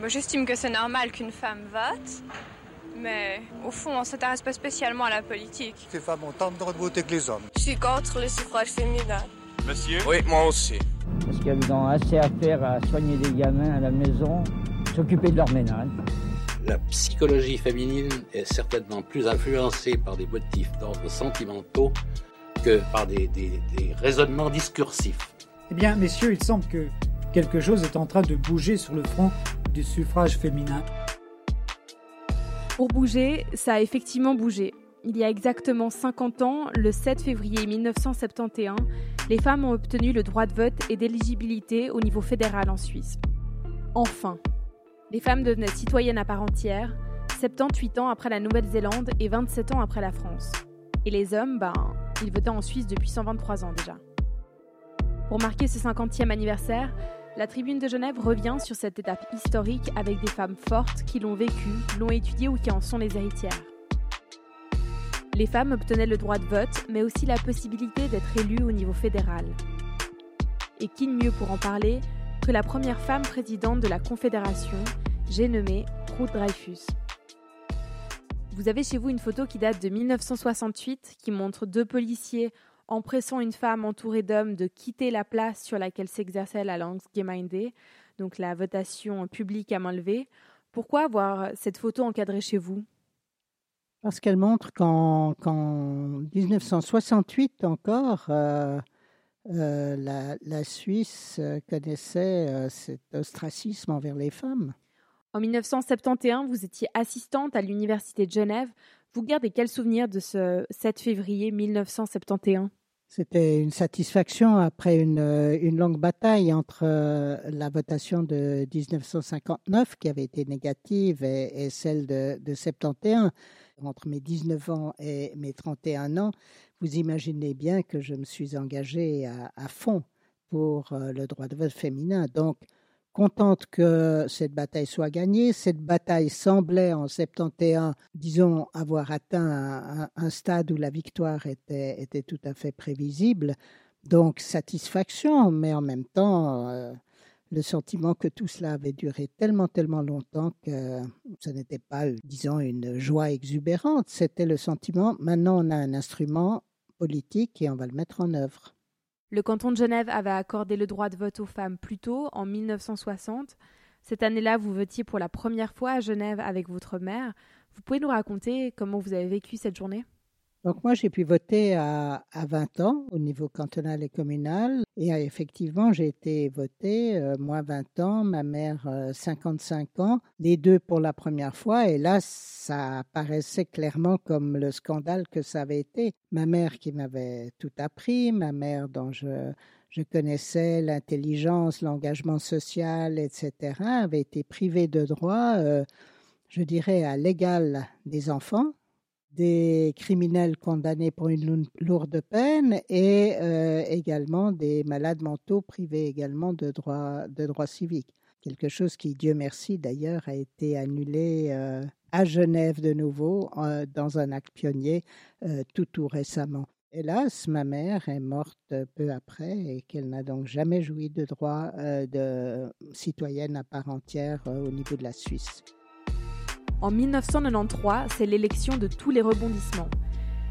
moi, j'estime que c'est normal qu'une femme vote, mais au fond, on s'intéresse pas spécialement à la politique. Les femmes ont tant de droits de voter que les hommes. Je suis contre le suffrage féminin. Monsieur Oui, moi aussi. Parce qu'elles ont assez à faire à soigner des gamins à la maison, s'occuper de leur ménage? La psychologie féminine est certainement plus influencée par des motifs d'ordre sentimentaux que par des, des, des raisonnements discursifs. Eh bien, messieurs, il semble que quelque chose est en train de bouger sur le front du suffrage féminin. Pour bouger, ça a effectivement bougé. Il y a exactement 50 ans, le 7 février 1971, les femmes ont obtenu le droit de vote et d'éligibilité au niveau fédéral en Suisse. Enfin, les femmes devenaient citoyennes à part entière, 78 ans après la Nouvelle-Zélande et 27 ans après la France. Et les hommes, ben, ils votaient en Suisse depuis 123 ans déjà. Pour marquer ce 50e anniversaire, la Tribune de Genève revient sur cette étape historique avec des femmes fortes qui l'ont vécue, l'ont étudiée ou qui en sont les héritières. Les femmes obtenaient le droit de vote, mais aussi la possibilité d'être élues au niveau fédéral. Et qui de mieux pour en parler que la première femme présidente de la Confédération, j'ai nommé Ruth Dreyfus. Vous avez chez vous une photo qui date de 1968 qui montre deux policiers empressant une femme entourée d'hommes de quitter la place sur laquelle s'exerçait la Landsgemeinde, donc la votation publique à main levée. Pourquoi avoir cette photo encadrée chez vous? Parce qu'elle montre qu'en qu 1968 encore, euh, euh, la, la, Suisse connaissait euh, cet ostracisme envers les femmes. En 1971, vous étiez assistante à l'Université de Genève. Vous gardez quel souvenir de ce 7 février 1971 c'était une satisfaction après une, une, longue bataille entre la votation de 1959, qui avait été négative, et, celle de, de 71. Entre mes 19 ans et mes 31 ans, vous imaginez bien que je me suis engagée à, fond pour le droit de vote féminin. Donc, contente que cette bataille soit gagnée. Cette bataille semblait en 71, disons, avoir atteint un, stade où la victoire était, était, tout à fait prévisible. Donc satisfaction, mais en même temps euh, le sentiment que tout cela avait duré tellement, tellement longtemps que ce n'était pas, disons, une joie exubérante. C'était le sentiment, maintenant on a un instrument politique et on va le mettre en œuvre. Le canton de Genève avait accordé le droit de vote aux femmes plus tôt, en 1960. Cette année-là, vous votiez pour la première fois à Genève avec votre mère. Vous pouvez nous raconter comment vous avez vécu cette journée? Donc moi, j'ai pu voter à, à, 20 ans au niveau cantonal et communal. Et euh, effectivement, j'ai été votée, euh, moi 20 ans, ma mère euh, 55 ans, les deux pour la première fois. Et là, ça paraissait clairement comme le scandale que ça avait été. Ma mère qui m'avait tout appris, ma mère dont je, connaissais l'intelligence, l'engagement social, etc., avait été privée de droit, euh, je dirais, à l'égal des enfants des criminels condamnés pour une lourde peine et euh, également des malades mentaux privés également de droits de droits civiques. Quelque chose qui, Dieu merci d'ailleurs, a été annulé euh, à Genève de nouveau euh, dans un acte pionnier tout tout récemment. Hélas, ma mère est morte peu après et qu'elle n'a donc jamais joui de droit euh, de citoyenne à part entière au niveau de la Suisse. En 1993, c'est l'élection de tous les rebondissements.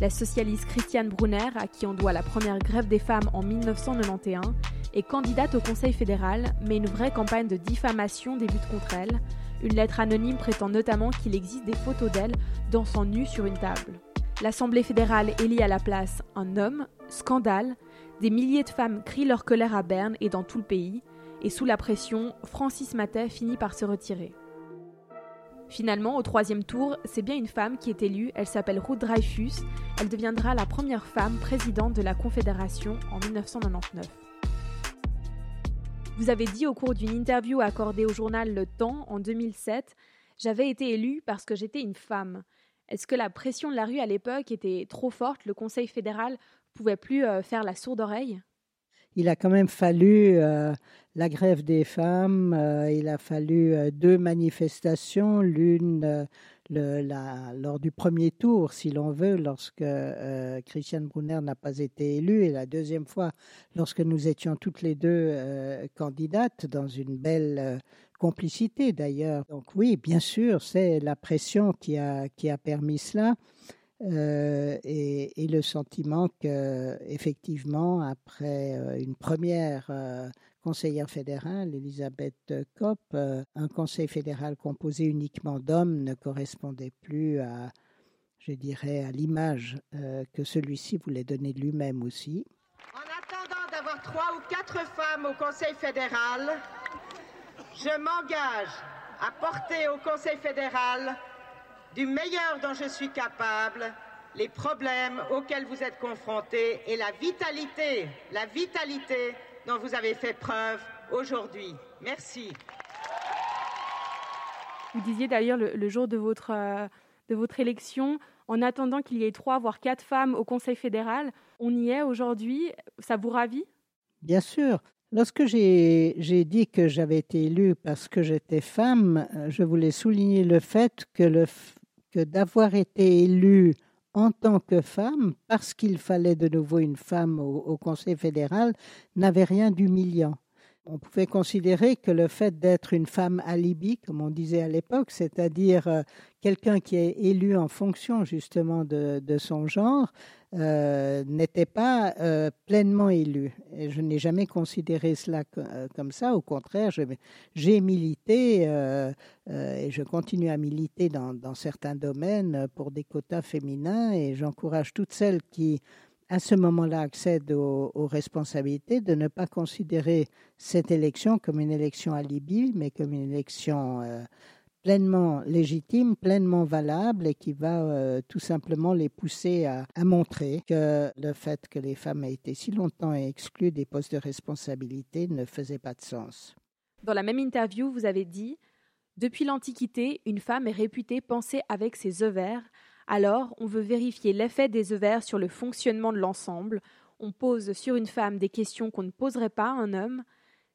La socialiste Christiane Brunner, à qui on doit la première grève des femmes en 1991, est candidate au Conseil fédéral, mais une vraie campagne de diffamation débute contre elle. Une lettre anonyme prétend notamment qu'il existe des photos d'elle dansant nue sur une table. L'Assemblée fédérale élit à la place un homme, scandale, des milliers de femmes crient leur colère à Berne et dans tout le pays, et sous la pression, Francis Matet finit par se retirer. Finalement, au troisième tour, c'est bien une femme qui est élue, elle s'appelle Ruth Dreyfus, elle deviendra la première femme présidente de la Confédération en 1999. Vous avez dit au cours d'une interview accordée au journal Le Temps en 2007, J'avais été élue parce que j'étais une femme. Est-ce que la pression de la rue à l'époque était trop forte? Le Conseil fédéral pouvait plus euh, faire la sourde oreille? Il a quand même fallu euh, la grève des femmes, euh, il a fallu euh, deux manifestations, l'une lors du premier tour, si l'on veut, lorsque Christiane Brunner n'a pas été élue, et la deuxième fois, lorsque nous étions toutes les deux candidates dans une belle complicité d'ailleurs. Donc oui, bien sûr, c'est la pression qui a permis cela. Euh, et, le sentiment que, effectivement, après euh, une première euh, conseillère fédérale, Elisabeth Kopp, un conseil fédéral composé uniquement d'hommes ne correspondait plus à, je dirais, à l'image que celui-ci voulait donner lui-même aussi. En attendant d'avoir trois ou quatre femmes au Conseil fédéral, je m'engage à porter au Conseil fédéral du meilleur dont je suis capable les problèmes auxquels vous êtes confrontés et la vitalité, la vitalité dont vous avez fait preuve aujourd'hui. Merci. Vous disiez d'ailleurs le, le, jour de votre, euh, de votre élection, en attendant qu'il y ait trois, voire quatre femmes au Conseil fédéral, on y est aujourd'hui. Ça vous ravit? Bien sûr. Lorsque j'ai dit que j'avais été élue parce que j'étais femme, je voulais souligner le fait que, le, que d'avoir été élue en tant que femme, parce qu'il fallait de nouveau une femme au, au Conseil fédéral, n'avait rien d'humiliant. On pouvait considérer que le fait d'être une femme alibi, comme on disait à l'époque, c'est-à-dire euh, quelqu'un qui est élu en fonction justement de, son genre, euh, n'était pas euh, pleinement élu. Et je n'ai jamais considéré cela comme ça. Au contraire, j'ai milité et je continue à militer dans, certains domaines pour des quotas féminins et j'encourage toutes celles qui à ce moment-là accèdent aux, aux, responsabilités, de ne pas considérer cette élection comme une élection alibi, mais comme une élection euh, pleinement légitime, pleinement valable et qui va euh, tout simplement les pousser à, à, montrer que le fait que les femmes aient été si longtemps exclues des postes de responsabilité ne faisait pas de sens. Dans la même interview, vous avez dit Depuis l'Antiquité, une femme est réputée penser avec ses ovaires alors, on veut vérifier l'effet des œufs sur le fonctionnement de l'ensemble. On pose sur une femme des questions qu'on ne poserait pas à un homme.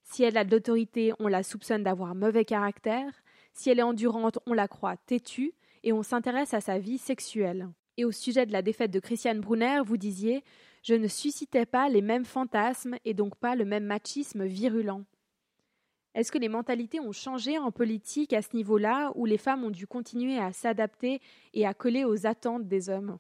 Si elle a de l'autorité, on la soupçonne d'avoir mauvais caractère. Si elle est endurante, on la croit têtue. Et on s'intéresse à sa vie sexuelle. Et au sujet de la défaite de Christiane Brunner, vous disiez Je ne suscitais pas les mêmes fantasmes et donc pas le même machisme virulent. Est-ce que les mentalités ont changé en politique à ce niveau-là, où les femmes ont dû continuer à s'adapter et à coller aux attentes des hommes?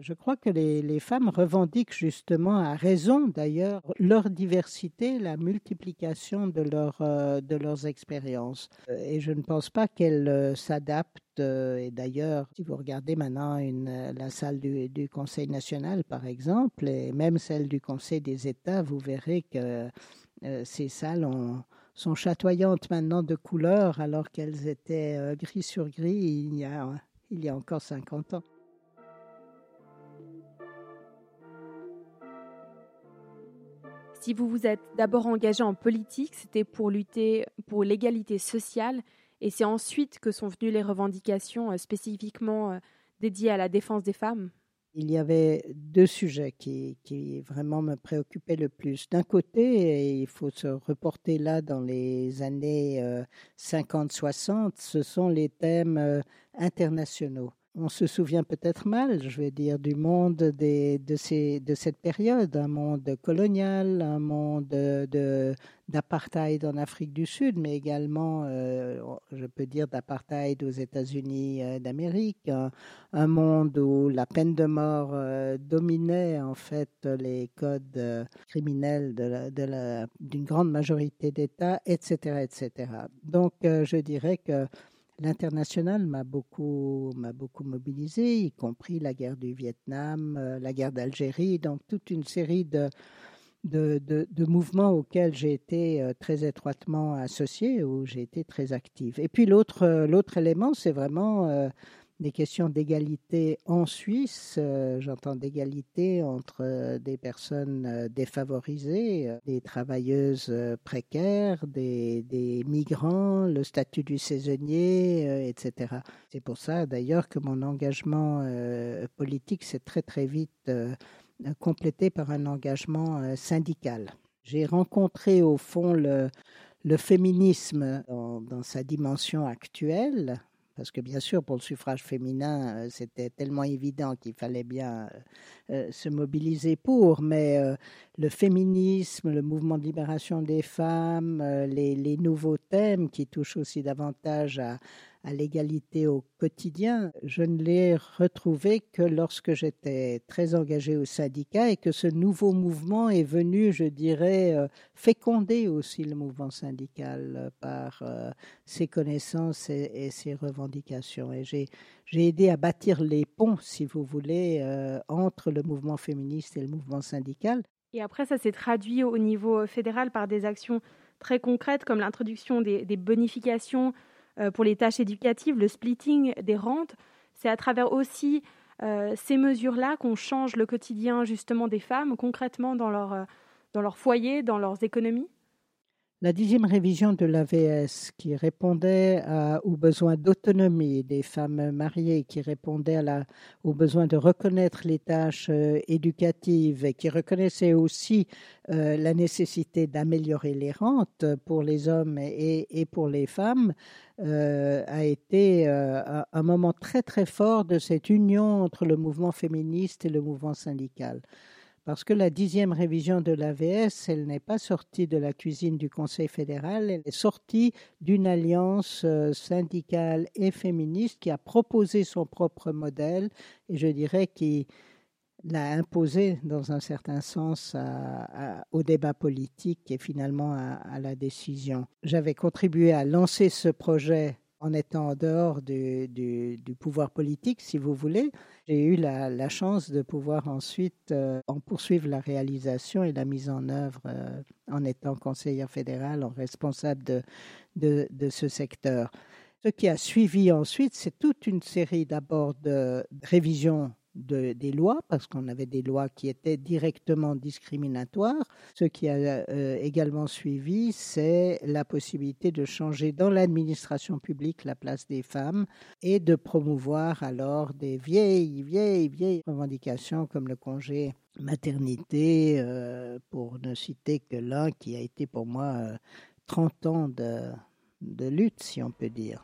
Je crois que les, femmes revendiquent justement, à raison d'ailleurs, leur diversité, la multiplication de, euh, de leurs expériences. Et je ne pense pas qu'elles euh, s'adaptent. Euh, et d'ailleurs, si vous regardez maintenant la salle du, du, Conseil national, par exemple, et même celle du Conseil des États, vous verrez que euh, ces salles ont, sont chatoyantes maintenant de couleurs alors qu'elles étaient euh, gris sur gris il y a, encore 50 ans. Si vous vous êtes d'abord engagé en politique, c'était pour lutter pour l'égalité sociale et c'est ensuite que sont venues les revendications euh, spécifiquement dédiées à la défense des femmes il y avait deux sujets qui, vraiment me préoccupaient le plus. D'un côté, il faut se reporter là dans les années euh, 50-60, ce sont les thèmes euh, internationaux on se souvient peut-être mal, je vais dire, du monde de, cette période, un monde colonial, un monde d'apartheid en Afrique du Sud, mais également, euh, je peux dire, d'apartheid aux États-Unis euh, d'Amérique, un, monde où la peine de mort euh, dominait en fait les codes criminels d'une grande majorité d'États, etc., etc. Donc, je dirais que L'international m'a beaucoup, m'a beaucoup mobilisé, y compris la guerre du Vietnam, euh, la guerre d'Algérie, donc toute une série de, de, mouvements auxquels j'ai été euh, très étroitement associée, où j'ai été très active. Et puis l'autre, euh, l'autre élément, c'est vraiment des questions d'égalité en Suisse. Euh, J'entends d'égalité entre euh, des personnes euh, défavorisées, des travailleuses précaires, des, migrants, le statut du saisonnier, etc. C'est pour ça d'ailleurs que mon engagement politique s'est très très vite complété par un engagement syndical. J'ai rencontré au fond le, féminisme dans sa dimension actuelle, parce que bien sûr, pour le suffrage féminin, euh, c'était tellement évident qu'il fallait bien se mobiliser pour, mais le féminisme, le mouvement de libération des femmes, les nouveaux thèmes qui touchent aussi davantage à, à l'égalité au quotidien, je ne l'ai retrouvé que lorsque j'étais très engagé au syndicat et que ce nouveau mouvement est venu, je dirais, euh, féconder aussi le mouvement syndical euh, par euh, ses connaissances et, ses revendications. Et j'ai, aidé à bâtir les ponts, si vous voulez, entre le mouvement féministe et le mouvement syndical. Et après, ça s'est traduit au niveau fédéral par des actions très concrètes comme l'introduction des bonifications pour les tâches éducatives, le splitting des rentes. C'est à travers aussi euh, ces mesures-là qu'on change le quotidien justement des femmes concrètement dans leur, euh, dans leur foyer, dans leurs économies la dixième révision de l'AVS qui répondait aux besoins d'autonomie des femmes mariées, qui répondait à la, aux besoins de reconnaître les tâches euh, éducatives et qui reconnaissait aussi euh, la nécessité d'améliorer les rentes pour les hommes et, pour les femmes, euh, a été un moment très très fort de cette union entre le mouvement féministe et le mouvement syndical parce que la dixième révision de l'AVS, elle n'est pas sortie de la cuisine du Conseil fédéral, elle est sortie d'une alliance euh, syndicale et féministe qui a proposé son propre modèle et je dirais qui l'a imposé dans un certain sens au débat politique et finalement à la décision. J'avais contribué à lancer ce projet en étant en dehors du, pouvoir politique, si vous voulez. J'ai eu la, chance de pouvoir ensuite euh, en poursuivre la réalisation et la mise en œuvre euh, en étant conseillère fédérale, en responsable de, de, de, ce secteur. Ce qui a suivi ensuite, c'est toute une série d'abord de révisions des lois, parce qu'on avait des lois qui étaient directement discriminatoires. Ce qui a euh, également suivi, c'est la possibilité de changer dans l'administration publique la place des femmes et de promouvoir alors des vieilles, vieilles, vieilles revendications comme le congé maternité, euh, pour ne citer que l'un qui a été pour moi 30 euh, ans de, de lutte, si on peut dire.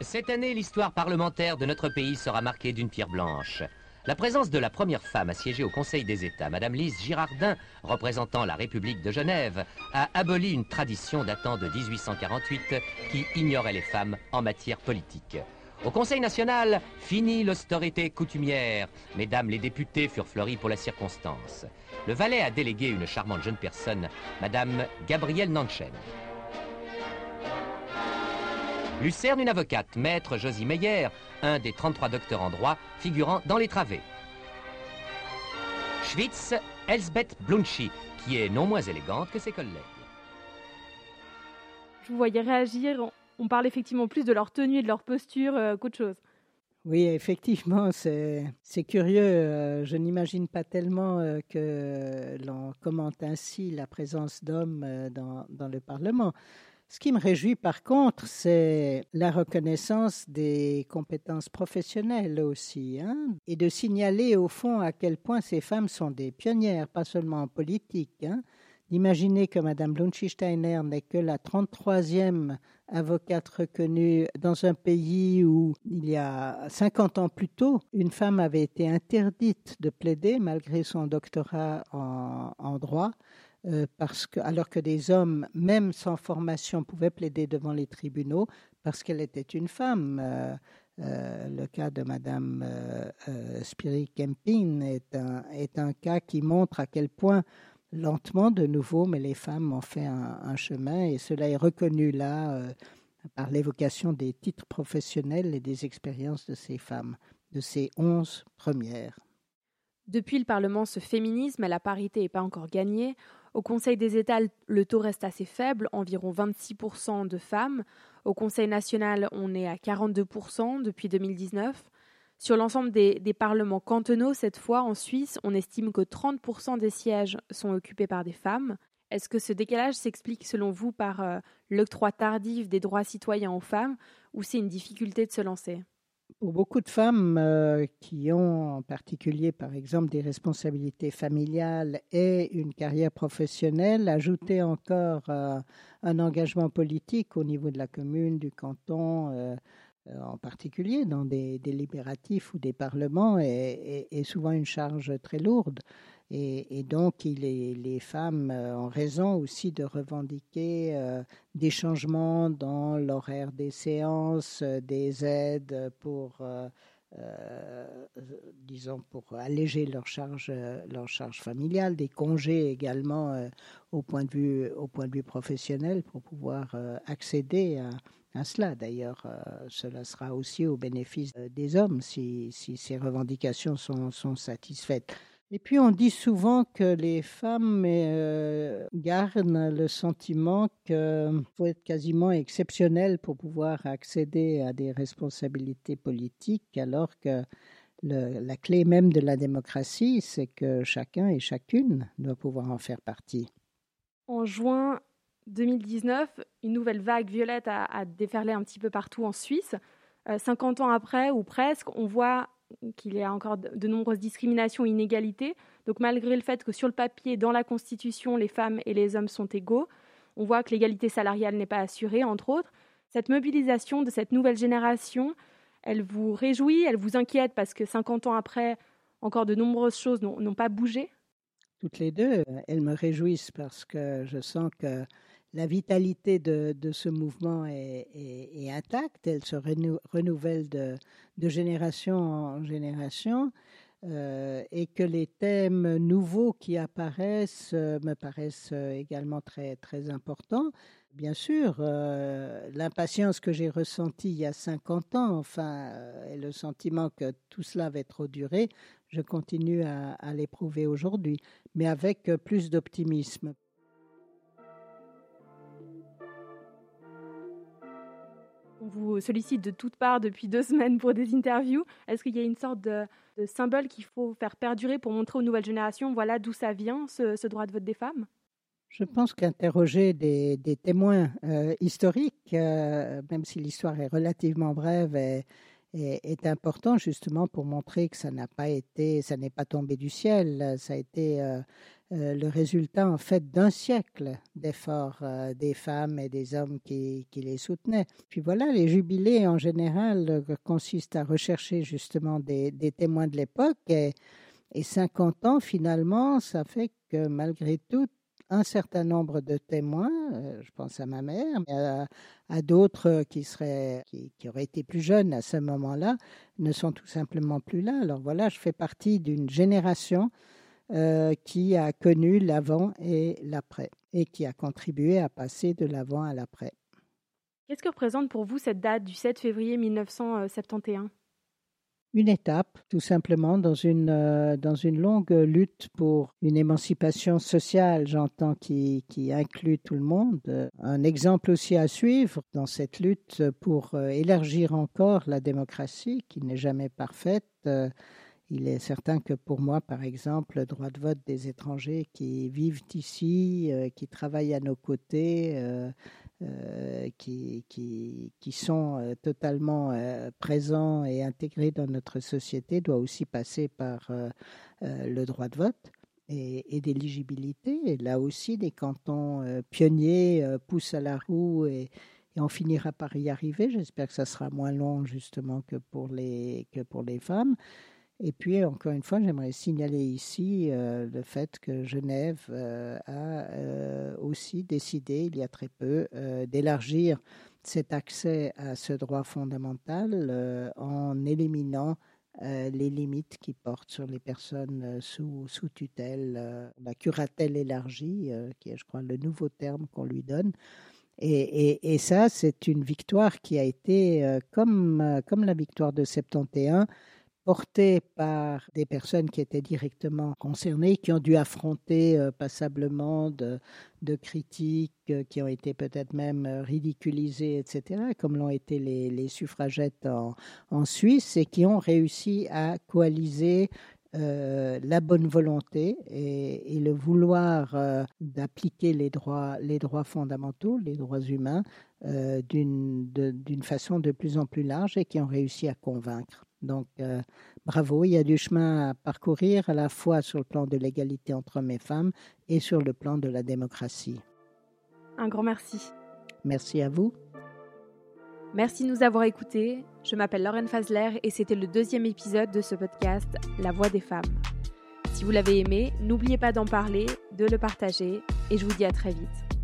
Cette année, l'histoire parlementaire de notre pays sera marquée d'une pierre blanche. La présence de la première femme à siéger au Conseil des États, Madame Lise Girardin, représentant la République de Genève, a aboli une tradition datant de 1848 qui ignorait les femmes en matière politique. Au Conseil national, fini l'austérité coutumière. Mesdames les députés furent fleuries pour la circonstance. Le Valais a délégué une charmante jeune personne, Madame Gabrielle Nanchen. Lucerne, une avocate, maître Josie Meyer, un des 33 docteurs en droit figurant dans les travées. Schwitz, Elsbeth Blunchy, qui est non moins élégante que ses collègues. Je vous voyais réagir. On parle effectivement plus de leur tenue et de leur posture euh, qu'autre chose. Oui, effectivement, c'est curieux. Euh, je n'imagine pas tellement euh, que l'on commente ainsi la présence d'hommes dans, dans, le Parlement. Ce qui me réjouit par contre, c'est la reconnaissance des compétences professionnelles aussi, hein, et de signaler au fond à quel point ces femmes sont des pionnières, pas seulement en politique. Hein. D'imaginer que Mme Blunchy-Steiner n'est que la 33e avocate reconnue dans un pays où, il y a 50 ans plus tôt, une femme avait été interdite de plaider malgré son doctorat en droit. Euh, parce que, alors que des hommes, même sans formation, pouvaient plaider devant les tribunaux parce qu'elle était une femme. Euh, euh, le cas de Madame Spirit Kempin est un, cas qui montre à quel point, lentement de nouveau, mais les femmes ont fait un, un chemin et cela est reconnu là par l'évocation des titres professionnels et des expériences de ces femmes, de ces onze premières. Depuis le Parlement se féminisme, mais la parité n'est pas encore gagnée. Au Conseil des États, le taux reste assez faible, environ 26% de femmes. Au Conseil national, on est à 42% depuis 2019. Sur l'ensemble des, parlements cantonaux, cette fois en Suisse, on estime que 30% des sièges sont occupés par des femmes. Est-ce que ce décalage s'explique selon vous par euh, l'octroi tardif des droits citoyens aux femmes ou c'est une difficulté de se lancer? Pour beaucoup de femmes euh, qui ont en particulier, par exemple, des responsabilités familiales et une carrière professionnelle, ajouter encore euh, un engagement politique au niveau de la commune, du canton, euh, en particulier dans des délibératifs ou des parlements, est, souvent une charge très lourde. Et, donc, les femmes ont raison aussi de revendiquer des changements dans l'horaire des séances, des aides pour euh, disons, pour alléger leur charge, leur charge familiale, des congés également euh, au, point de vue, au point de vue professionnel pour pouvoir euh, accéder à, cela. D'ailleurs, cela sera aussi au bénéfice des hommes si, ces revendications sont, sont satisfaites. Et puis on dit souvent que les femmes euh, gardent le sentiment qu'il faut être quasiment exceptionnel pour pouvoir accéder à des responsabilités politiques, alors que la clé même de la démocratie, c'est que chacun et chacune doit pouvoir en faire partie. En juin 2019, une nouvelle vague violette a, déferlé un petit peu partout en Suisse. 50 euh, ans après, ou presque, on voit qu'il y a encore de nombreuses discriminations et inégalités. Donc malgré le fait que sur le papier, dans la Constitution, les femmes et les hommes sont égaux, on voit que l'égalité salariale n'est pas assurée, entre autres. Cette mobilisation de cette nouvelle génération, elle vous réjouit, elle vous inquiète parce que 50 ans après, encore de nombreuses choses n'ont pas bougé? Toutes les deux, elles me réjouissent parce que je sens que la vitalité de, ce mouvement est, intacte, elle se renouvelle de, génération en génération. Euh, et que les thèmes nouveaux qui apparaissent euh, me paraissent euh, également très, très importants. Bien sûr, l'impatience que j'ai ressentie il y a 50 ans, enfin, et le sentiment que tout cela va trop durer, je continue à l'éprouver aujourd'hui, mais avec plus d'optimisme. Vous sollicite de toutes parts depuis deux semaines pour des interviews. Est-ce qu'il y a une sorte de, symbole qu'il faut faire perdurer pour montrer aux nouvelles générations, voilà d'où ça vient, ce, droit de vote des femmes? Je pense qu'interroger des, témoins euh, historiques, euh, même si l'histoire est relativement brève, est, important justement pour montrer que ça n'a pas été, ça n'est pas tombé du ciel, ça a été euh, euh, le résultat en fait d'un siècle d'efforts euh, des femmes et des hommes qui, les soutenaient. Puis voilà, les jubilés en général consistent à rechercher justement des, témoins de l'époque et, et 50 ans finalement, ça fait que malgré tout, un certain nombre de témoins, je pense à ma mère, mais à, d'autres qui, auraient été plus jeunes à ce moment-là, ne sont tout simplement plus là. Alors voilà, je fais partie d'une génération euh, qui a connu l'avant et l'après et qui a contribué à passer de l'avant à l'après. Qu'est-ce que représente pour vous cette date du 7 février 1971 une étape, tout simplement, dans une, euh, dans une longue lutte pour une émancipation sociale, j'entends, qui, qui inclut tout le monde. Un exemple aussi à suivre dans cette lutte pour euh, élargir encore la démocratie, qui n'est jamais parfaite. Il est certain que pour moi, par exemple, le droit de vote des étrangers qui vivent ici, euh, qui travaillent à nos côtés, euh, euh, qui, qui, qui, sont totalement présents et intégrés dans notre société, doit aussi passer par le droit de vote et, d'éligibilité. Et là aussi, des cantons pionniers poussent à la roue et, et on finira par y arriver. J'espère que ça sera moins long justement que pour les, que pour les femmes. Et puis, encore une fois, j'aimerais signaler ici euh, le fait que Genève euh, a euh, aussi décidé, il y a très peu, d'élargir cet accès à ce droit fondamental en éliminant les limites qui portent sur les personnes sous, sous tutelle, la curatelle élargie, qui est, je crois, le nouveau terme qu'on lui donne. Et, et, ça, c'est une victoire qui a été, comme, comme la victoire de 71, portés par des personnes qui étaient directement concernées, qui ont dû affronter euh, passablement de, critiques, euh, qui ont été peut-être même euh, ridiculisées, etc., comme l'ont été les, suffragettes en, Suisse, et qui ont réussi à coaliser la bonne volonté et, le vouloir d'appliquer les droits, les droits fondamentaux, les droits humains, d'une façon de plus en plus large et qui ont réussi à convaincre. Donc, euh, bravo, il y a du chemin à parcourir à la fois sur le plan de l'égalité entre hommes et femmes et sur le plan de la démocratie. Un grand merci. Merci à vous. Merci de nous avoir écoutés. Je m'appelle Lauren Fazler et c'était le deuxième épisode de ce podcast La Voix des femmes. Si vous l'avez aimé, n'oubliez pas d'en parler, de le partager et je vous dis à très vite.